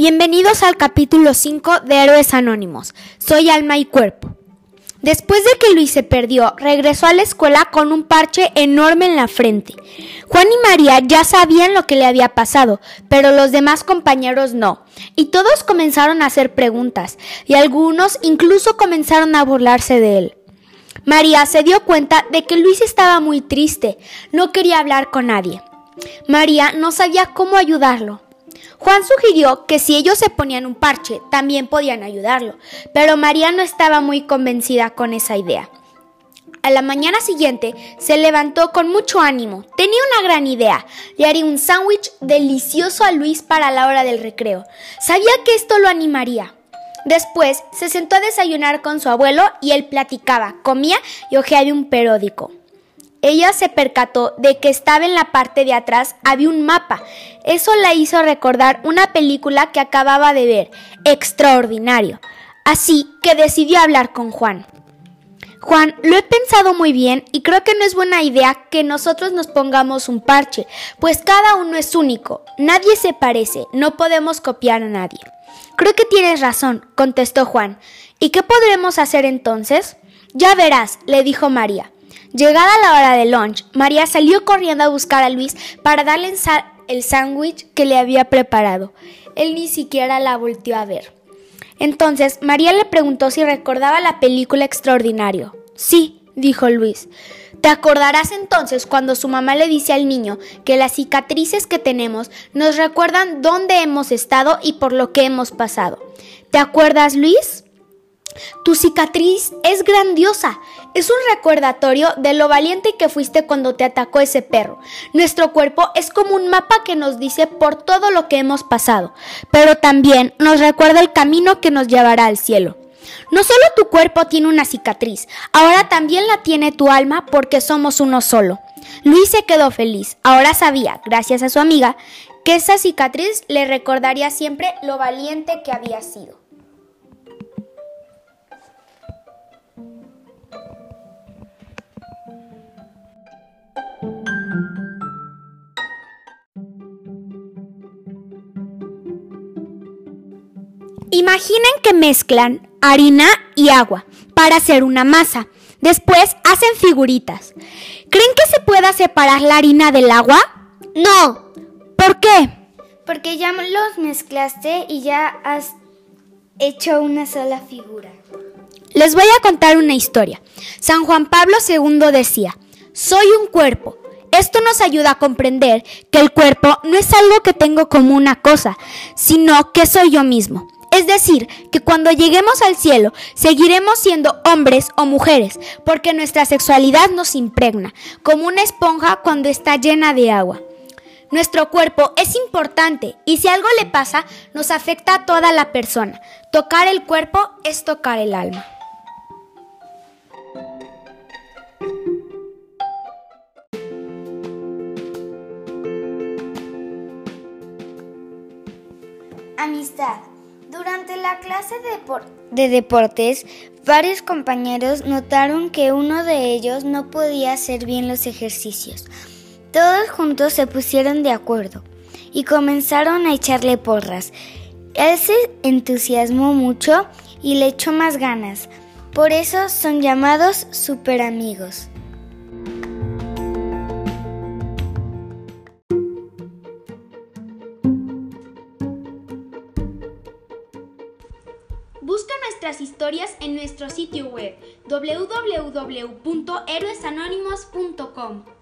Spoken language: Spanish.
Bienvenidos al capítulo 5 de Héroes Anónimos. Soy Alma y Cuerpo. Después de que Luis se perdió, regresó a la escuela con un parche enorme en la frente. Juan y María ya sabían lo que le había pasado, pero los demás compañeros no. Y todos comenzaron a hacer preguntas, y algunos incluso comenzaron a burlarse de él. María se dio cuenta de que Luis estaba muy triste, no quería hablar con nadie. María no sabía cómo ayudarlo. Juan sugirió que si ellos se ponían un parche, también podían ayudarlo, pero María no estaba muy convencida con esa idea. A la mañana siguiente se levantó con mucho ánimo. Tenía una gran idea. Le haría un sándwich delicioso a Luis para la hora del recreo. Sabía que esto lo animaría. Después se sentó a desayunar con su abuelo y él platicaba, comía y hojeaba un periódico. Ella se percató de que estaba en la parte de atrás había un mapa. Eso la hizo recordar una película que acababa de ver, extraordinario. Así que decidió hablar con Juan. Juan, lo he pensado muy bien y creo que no es buena idea que nosotros nos pongamos un parche, pues cada uno es único, nadie se parece, no podemos copiar a nadie. Creo que tienes razón, contestó Juan. ¿Y qué podremos hacer entonces? Ya verás, le dijo María. Llegada la hora de lunch, María salió corriendo a buscar a Luis para darle el sándwich que le había preparado. Él ni siquiera la volteó a ver. Entonces María le preguntó si recordaba la película Extraordinario. Sí, dijo Luis. Te acordarás entonces cuando su mamá le dice al niño que las cicatrices que tenemos nos recuerdan dónde hemos estado y por lo que hemos pasado. ¿Te acuerdas, Luis? Tu cicatriz es grandiosa. Es un recordatorio de lo valiente que fuiste cuando te atacó ese perro. Nuestro cuerpo es como un mapa que nos dice por todo lo que hemos pasado, pero también nos recuerda el camino que nos llevará al cielo. No solo tu cuerpo tiene una cicatriz, ahora también la tiene tu alma porque somos uno solo. Luis se quedó feliz. Ahora sabía, gracias a su amiga, que esa cicatriz le recordaría siempre lo valiente que había sido. Imaginen que mezclan harina y agua para hacer una masa. Después hacen figuritas. ¿Creen que se pueda separar la harina del agua? No. ¿Por qué? Porque ya los mezclaste y ya has hecho una sola figura. Les voy a contar una historia. San Juan Pablo II decía, soy un cuerpo. Esto nos ayuda a comprender que el cuerpo no es algo que tengo como una cosa, sino que soy yo mismo. Es decir, que cuando lleguemos al cielo seguiremos siendo hombres o mujeres, porque nuestra sexualidad nos impregna, como una esponja cuando está llena de agua. Nuestro cuerpo es importante y si algo le pasa, nos afecta a toda la persona. Tocar el cuerpo es tocar el alma. Amistad. Durante la clase de, deportes, varios compañeros notaron que uno de ellos no podía hacer bien los ejercicios. Todos juntos se pusieron de acuerdo y comenzaron a echarle porras. Él se entusiasmó mucho y le echó más ganas. Por eso son llamados super nuestras historias en nuestro sitio web www.héroesanónimos.com.